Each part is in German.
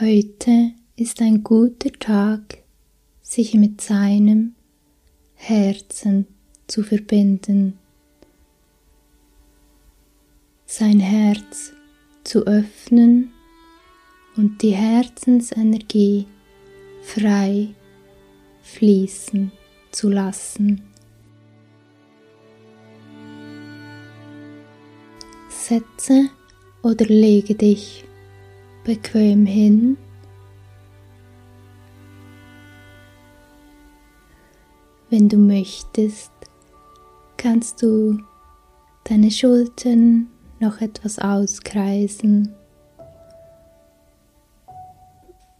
Heute ist ein guter Tag, sich mit seinem Herzen zu verbinden, sein Herz zu öffnen und die Herzensenergie frei fließen zu lassen. Setze oder lege dich bequem hin. Wenn du möchtest, kannst du deine Schultern noch etwas auskreisen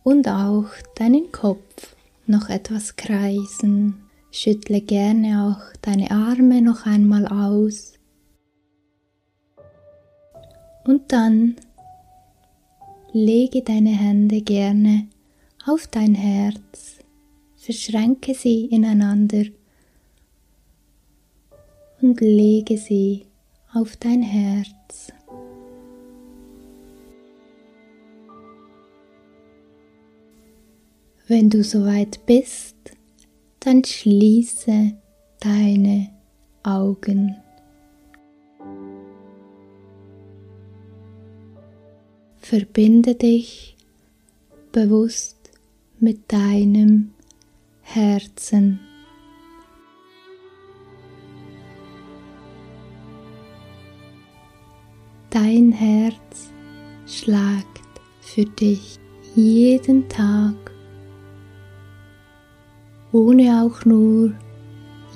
und auch deinen Kopf noch etwas kreisen. Schüttle gerne auch deine Arme noch einmal aus. Und dann lege deine Hände gerne auf dein Herz, verschränke sie ineinander und lege sie auf dein Herz. Wenn du soweit bist, dann schließe deine Augen. Verbinde dich bewusst mit deinem Herzen. Dein Herz schlagt für dich jeden Tag ohne auch nur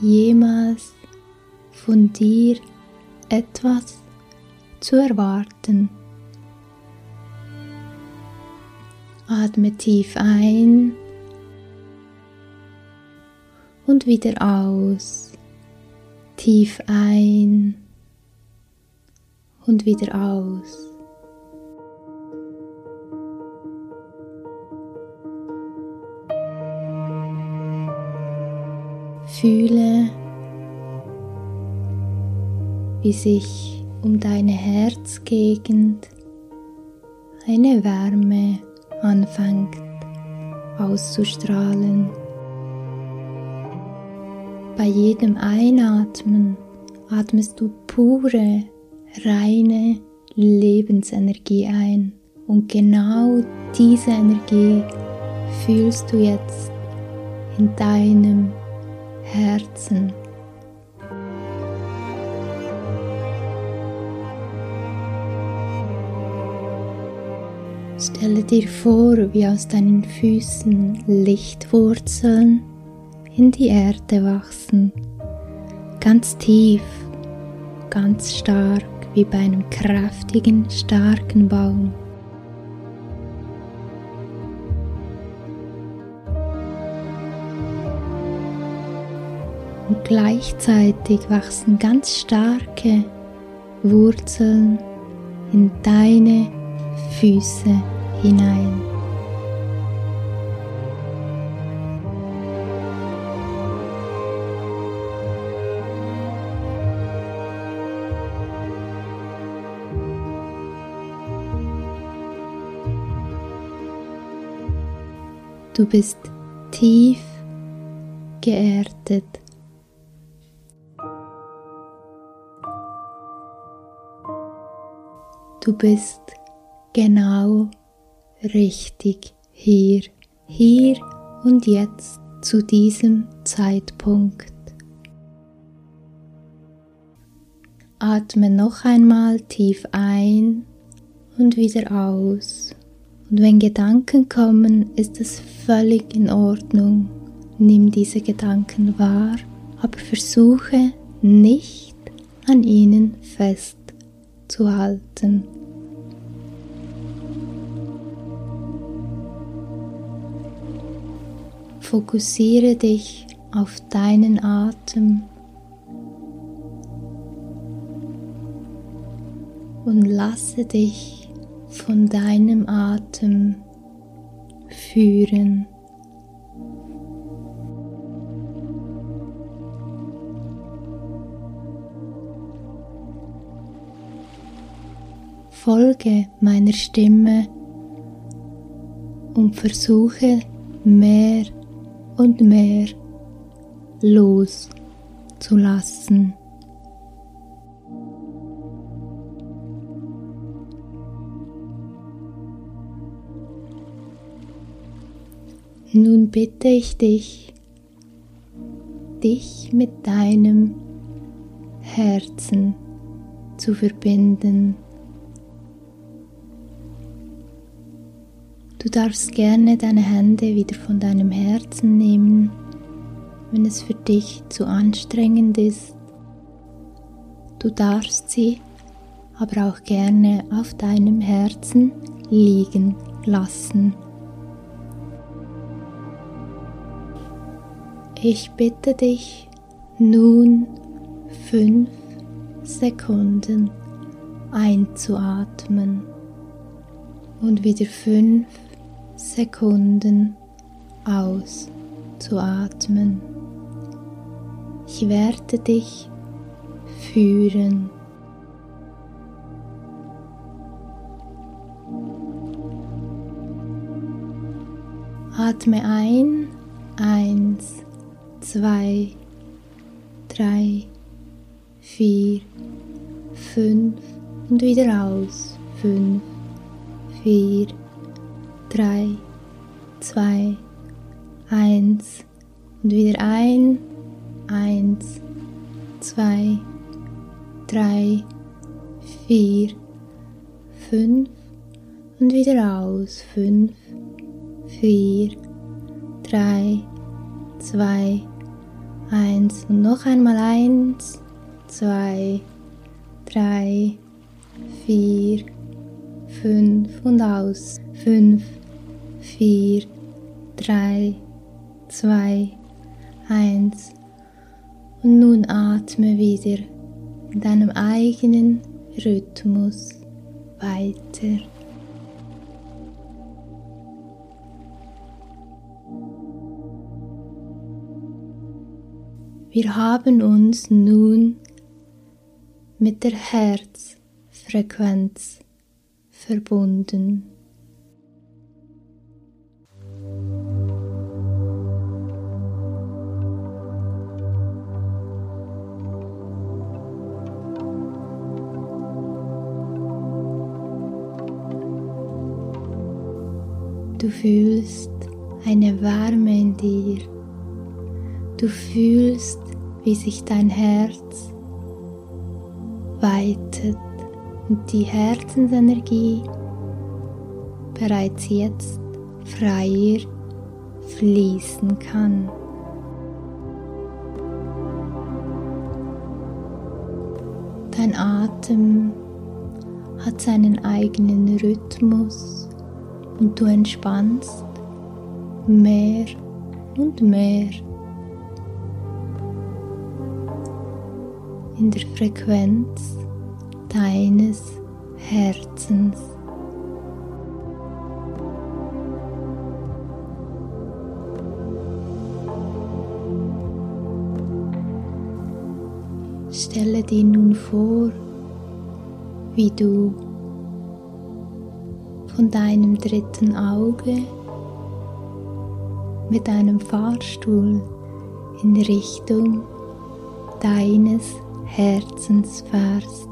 jemals von dir etwas zu erwarten. Atme tief ein und wieder aus. Tief ein und wieder aus. Fühle, wie sich um deine Herzgegend eine Wärme anfängt auszustrahlen. Bei jedem Einatmen atmest du pure, reine Lebensenergie ein und genau diese Energie fühlst du jetzt in deinem Herzen. Stelle dir vor, wie aus deinen Füßen Lichtwurzeln in die Erde wachsen, ganz tief, ganz stark wie bei einem kräftigen, starken Baum. und gleichzeitig wachsen ganz starke Wurzeln in deine Füße hinein. Du bist tief geerdet. Du bist genau richtig hier, hier und jetzt zu diesem Zeitpunkt. Atme noch einmal tief ein und wieder aus. Und wenn Gedanken kommen, ist es völlig in Ordnung. Nimm diese Gedanken wahr, aber versuche nicht an ihnen festzuhalten. Fokussiere dich auf deinen Atem und lasse dich von deinem Atem führen. Folge meiner Stimme und versuche mehr und mehr loszulassen. Nun bitte ich dich, dich mit deinem Herzen zu verbinden. Du darfst gerne deine Hände wieder von deinem Herzen nehmen, wenn es für dich zu anstrengend ist. Du darfst sie aber auch gerne auf deinem Herzen liegen lassen. Ich bitte dich nun fünf Sekunden einzuatmen und wieder fünf Sekunden auszuatmen. Ich werde dich führen. Atme ein, eins, zwei, drei, vier, fünf und wieder aus. Fünf, vier, drei, zwei, eins und wieder ein, eins, zwei, drei, vier, fünf und wieder aus. Fünf, vier, drei, zwei, eins und noch einmal eins, zwei, drei, vier, fünf und aus. Fünf, vier, drei, zwei, eins. Und nun atme wieder in deinem eigenen Rhythmus weiter. Wir haben uns nun mit der Herzfrequenz verbunden. Du fühlst eine Wärme in dir. Du fühlst, wie sich dein Herz weitet und die Herzensenergie bereits jetzt freier fließen kann. Dein Atem hat seinen eigenen Rhythmus und du entspannst mehr und mehr in der Frequenz deines Herzens. Stelle dir nun vor, wie du von deinem dritten Auge mit einem Fahrstuhl in Richtung deines Herzens fährst.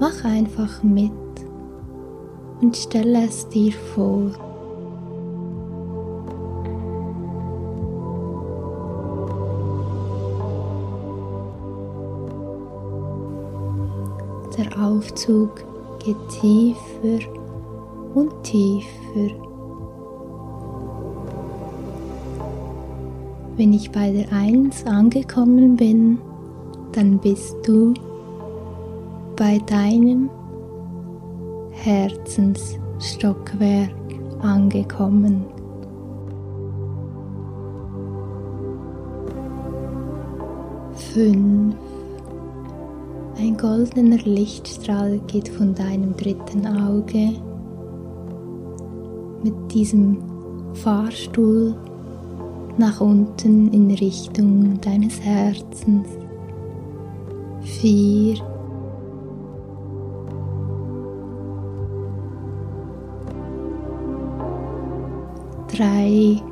Mach einfach mit und stelle es dir vor. Aufzug geht tiefer und tiefer. Wenn ich bei der Eins angekommen bin, dann bist du bei deinem Herzensstockwerk angekommen. Fünf ein goldener Lichtstrahl geht von deinem dritten Auge mit diesem Fahrstuhl nach unten in Richtung deines Herzens. Vier. Drei.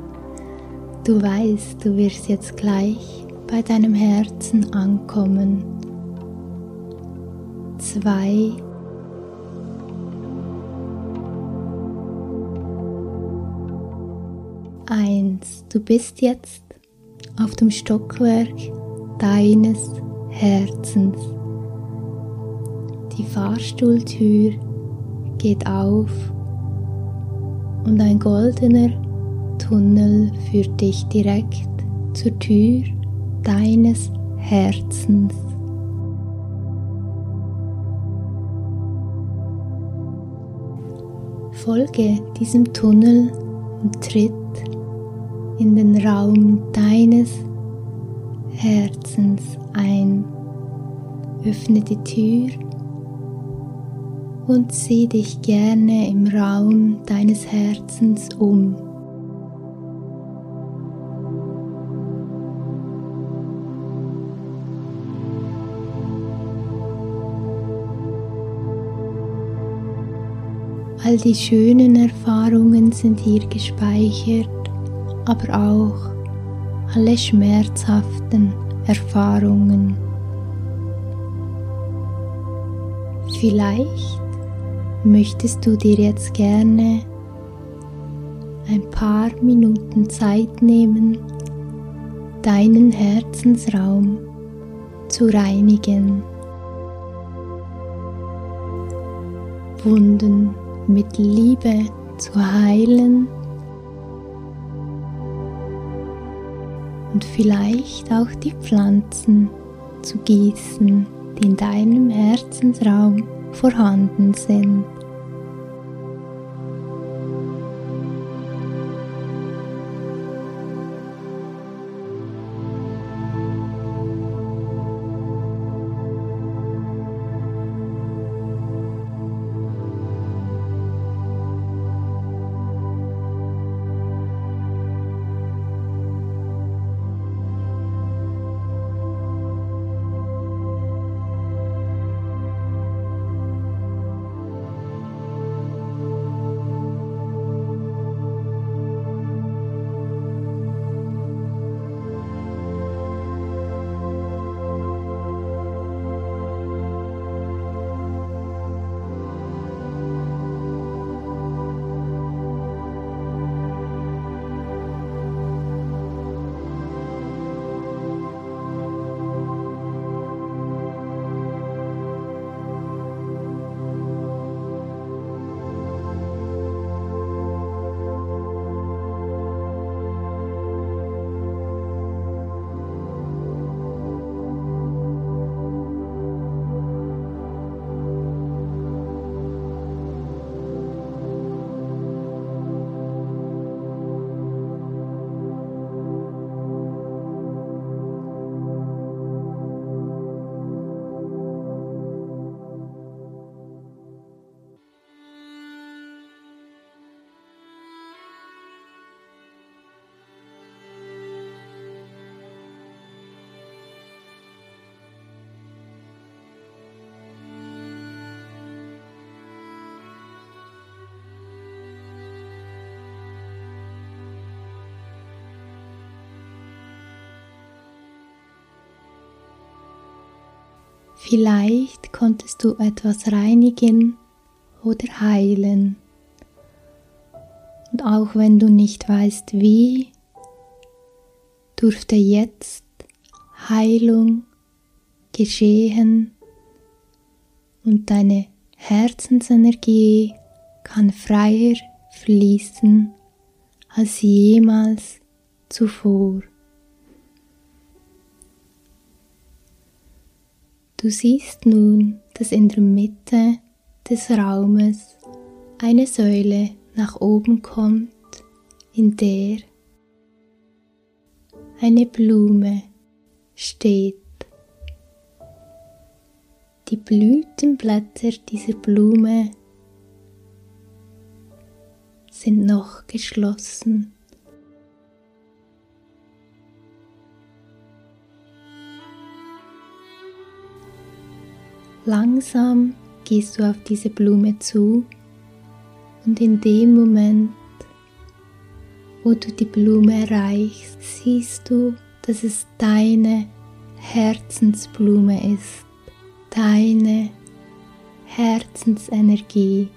Du weißt, du wirst jetzt gleich bei deinem Herzen ankommen. Zwei. Eins. Du bist jetzt auf dem Stockwerk deines Herzens. Die Fahrstuhltür geht auf und ein goldener Tunnel führt dich direkt zur Tür deines Herzens. Folge diesem Tunnel und tritt in den Raum deines Herzens ein. Öffne die Tür und sieh dich gerne im Raum deines Herzens um. All die schönen Erfahrungen sind hier gespeichert, aber auch alle schmerzhaften Erfahrungen. Vielleicht möchtest du dir jetzt gerne ein paar Minuten Zeit nehmen, deinen Herzensraum zu reinigen. Wunden mit Liebe zu heilen und vielleicht auch die Pflanzen zu gießen, die in deinem Herzensraum vorhanden sind. Vielleicht konntest du etwas reinigen oder heilen. Und auch wenn du nicht weißt wie, durfte jetzt Heilung geschehen und deine Herzensenergie kann freier fließen als jemals zuvor. Du siehst nun, dass in der Mitte des Raumes eine Säule nach oben kommt, in der eine Blume steht. Die Blütenblätter dieser Blume sind noch geschlossen. Langsam gehst du auf diese Blume zu und in dem Moment, wo du die Blume erreichst, siehst du, dass es deine Herzensblume ist, deine Herzensenergie.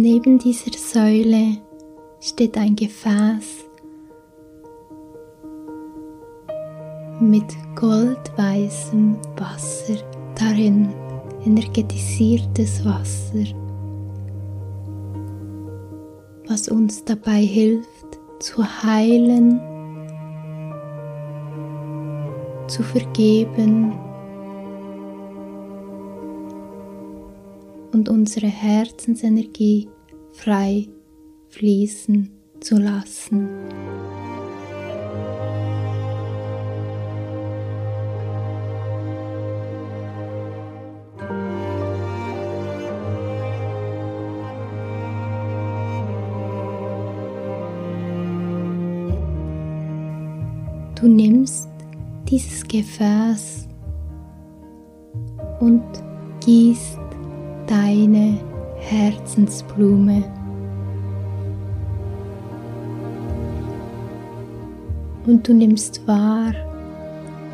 Neben dieser Säule steht ein Gefäß mit goldweißem Wasser darin, energetisiertes Wasser, was uns dabei hilft zu heilen, zu vergeben und unsere Herzensenergie frei fließen zu lassen. Du nimmst dieses Gefäß und gießt Herzensblume. Und du nimmst wahr,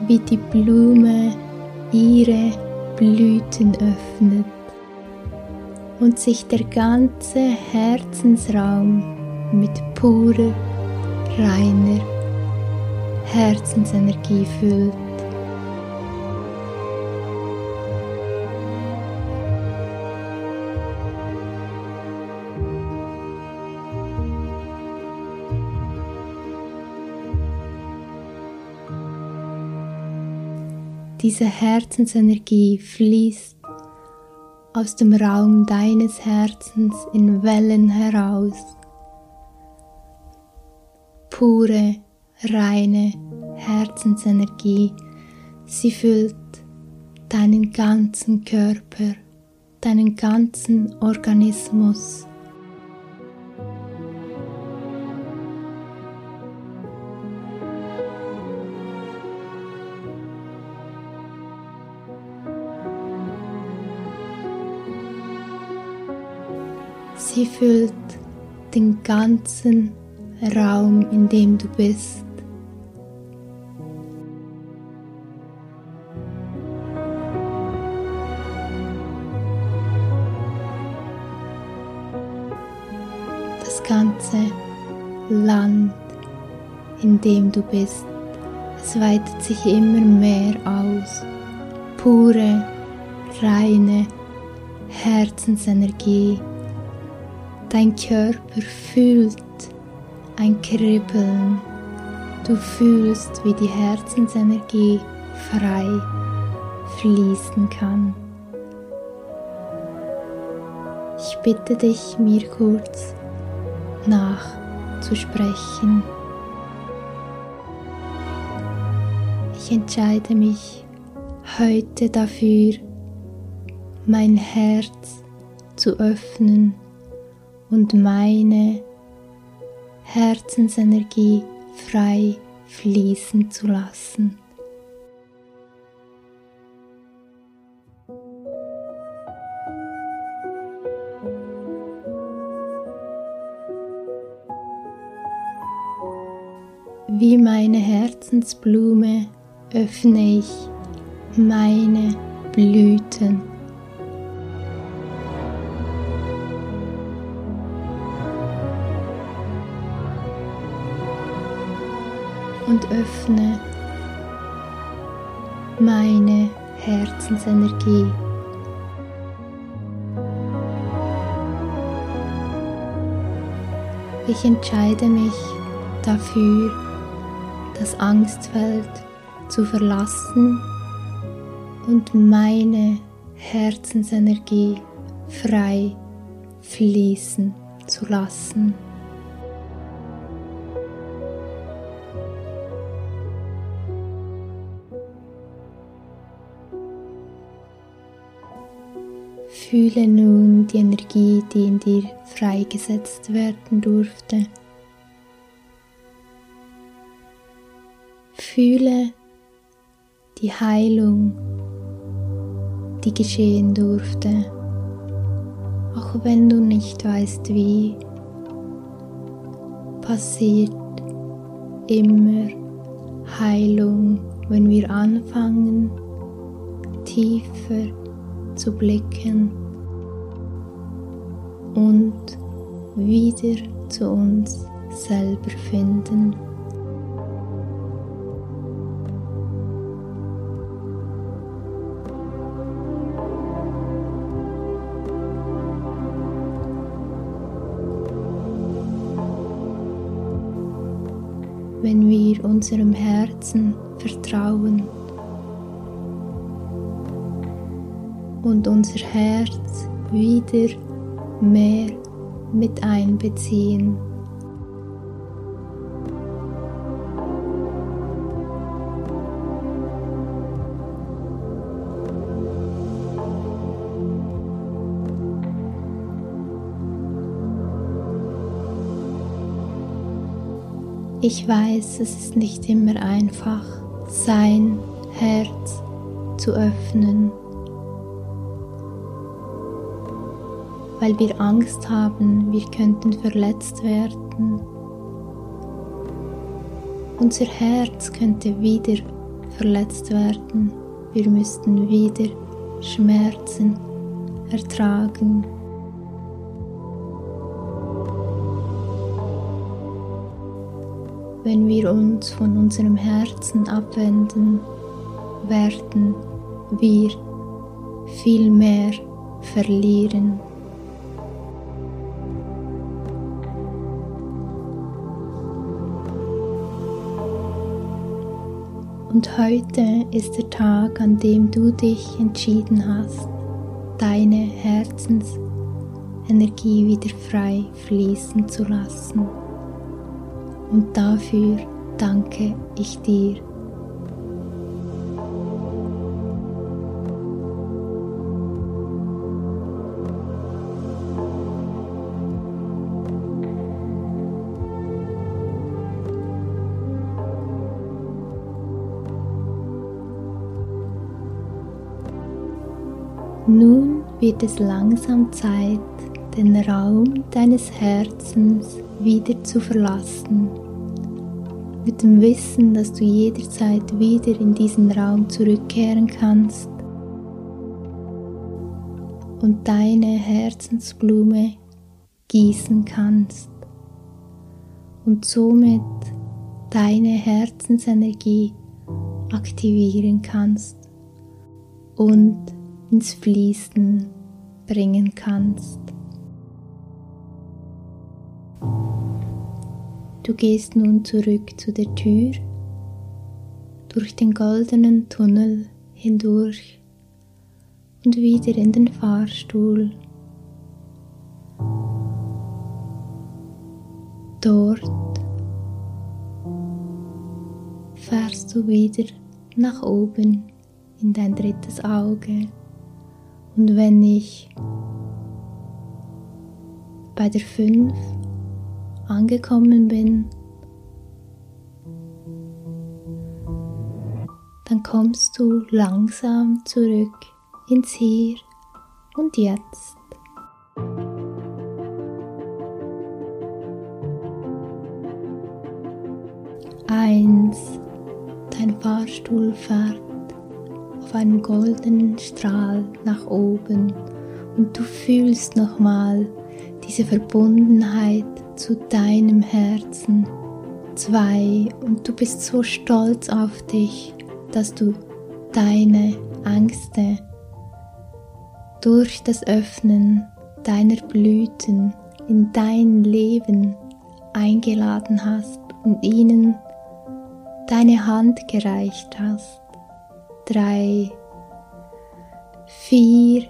wie die Blume ihre Blüten öffnet und sich der ganze Herzensraum mit purer, reiner Herzensenergie füllt. Diese Herzensenergie fließt aus dem Raum deines Herzens in Wellen heraus. Pure, reine Herzensenergie. Sie füllt deinen ganzen Körper, deinen ganzen Organismus. Sie füllt den ganzen Raum, in dem du bist. Das ganze Land, in dem du bist, es weitet sich immer mehr aus. Pure, reine Herzensenergie Dein Körper fühlt ein Kribbeln. Du fühlst, wie die Herzensenergie frei fließen kann. Ich bitte dich, mir kurz nachzusprechen. Ich entscheide mich heute dafür, mein Herz zu öffnen und meine Herzensenergie frei fließen zu lassen. Wie meine Herzensblume öffne ich meine Blüten. Und öffne meine Herzensenergie. Ich entscheide mich dafür, das Angstfeld zu verlassen und meine Herzensenergie frei fließen zu lassen. Fühle nun die Energie, die in dir freigesetzt werden durfte. Fühle die Heilung, die geschehen durfte, auch wenn du nicht weißt wie, passiert immer Heilung, wenn wir anfangen, tiefer zu blicken und wieder zu uns selber finden. wenn wir unserem Herzen vertrauen und unser Herz wieder mehr mit einbeziehen. Ich weiß, es ist nicht immer einfach, sein Herz zu öffnen, weil wir Angst haben, wir könnten verletzt werden. Unser Herz könnte wieder verletzt werden, wir müssten wieder Schmerzen ertragen. Wenn wir uns von unserem Herzen abwenden, werden wir viel mehr verlieren. Und heute ist der Tag, an dem du dich entschieden hast, deine Herzensenergie wieder frei fließen zu lassen und dafür danke ich dir. Wird es langsam Zeit, den Raum deines Herzens wieder zu verlassen. Mit dem Wissen, dass du jederzeit wieder in diesen Raum zurückkehren kannst und deine Herzensblume gießen kannst und somit deine Herzensenergie aktivieren kannst und ins Fließen bringen kannst. Du gehst nun zurück zu der Tür, durch den goldenen Tunnel hindurch und wieder in den Fahrstuhl. Dort fährst du wieder nach oben in dein drittes Auge. Und wenn ich bei der 5 angekommen bin, dann kommst du langsam zurück ins Hier und Jetzt. Eins, dein Fahrstuhl fährt auf einem goldenen Strahl nach oben und du fühlst nochmal diese Verbundenheit zu deinem Herzen. Zwei, und du bist so stolz auf dich, dass du deine Ängste durch das Öffnen deiner Blüten in dein Leben eingeladen hast und ihnen deine Hand gereicht hast. Drei, vier,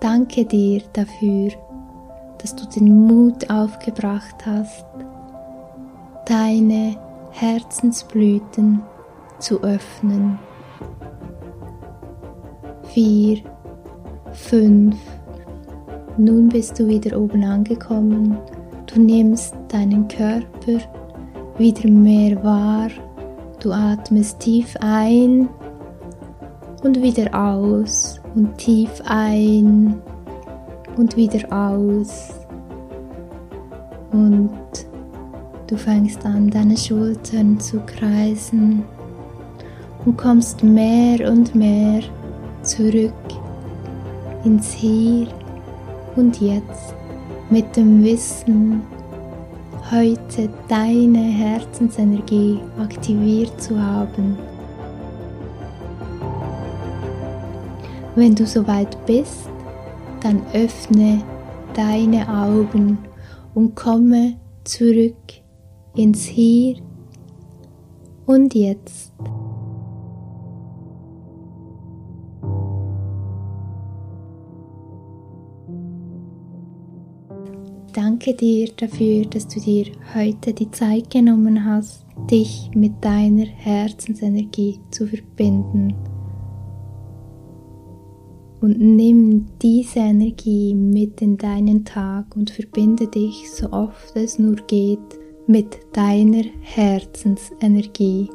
danke dir dafür dass du den Mut aufgebracht hast, deine Herzensblüten zu öffnen. Vier, fünf. Nun bist du wieder oben angekommen. Du nimmst deinen Körper wieder mehr wahr Du atmest tief ein und wieder aus und tief ein und wieder aus. Und du fängst an, deine Schultern zu kreisen und kommst mehr und mehr zurück ins Hier und Jetzt mit dem Wissen, heute deine Herzensenergie aktiviert zu haben. Wenn du soweit bist, dann öffne deine Augen und komme zurück ins Hier und Jetzt. Danke dir dafür, dass du dir heute die Zeit genommen hast, dich mit deiner Herzensenergie zu verbinden. Und nimm diese Energie mit in deinen Tag und verbinde dich so oft es nur geht mit deiner Herzensenergie.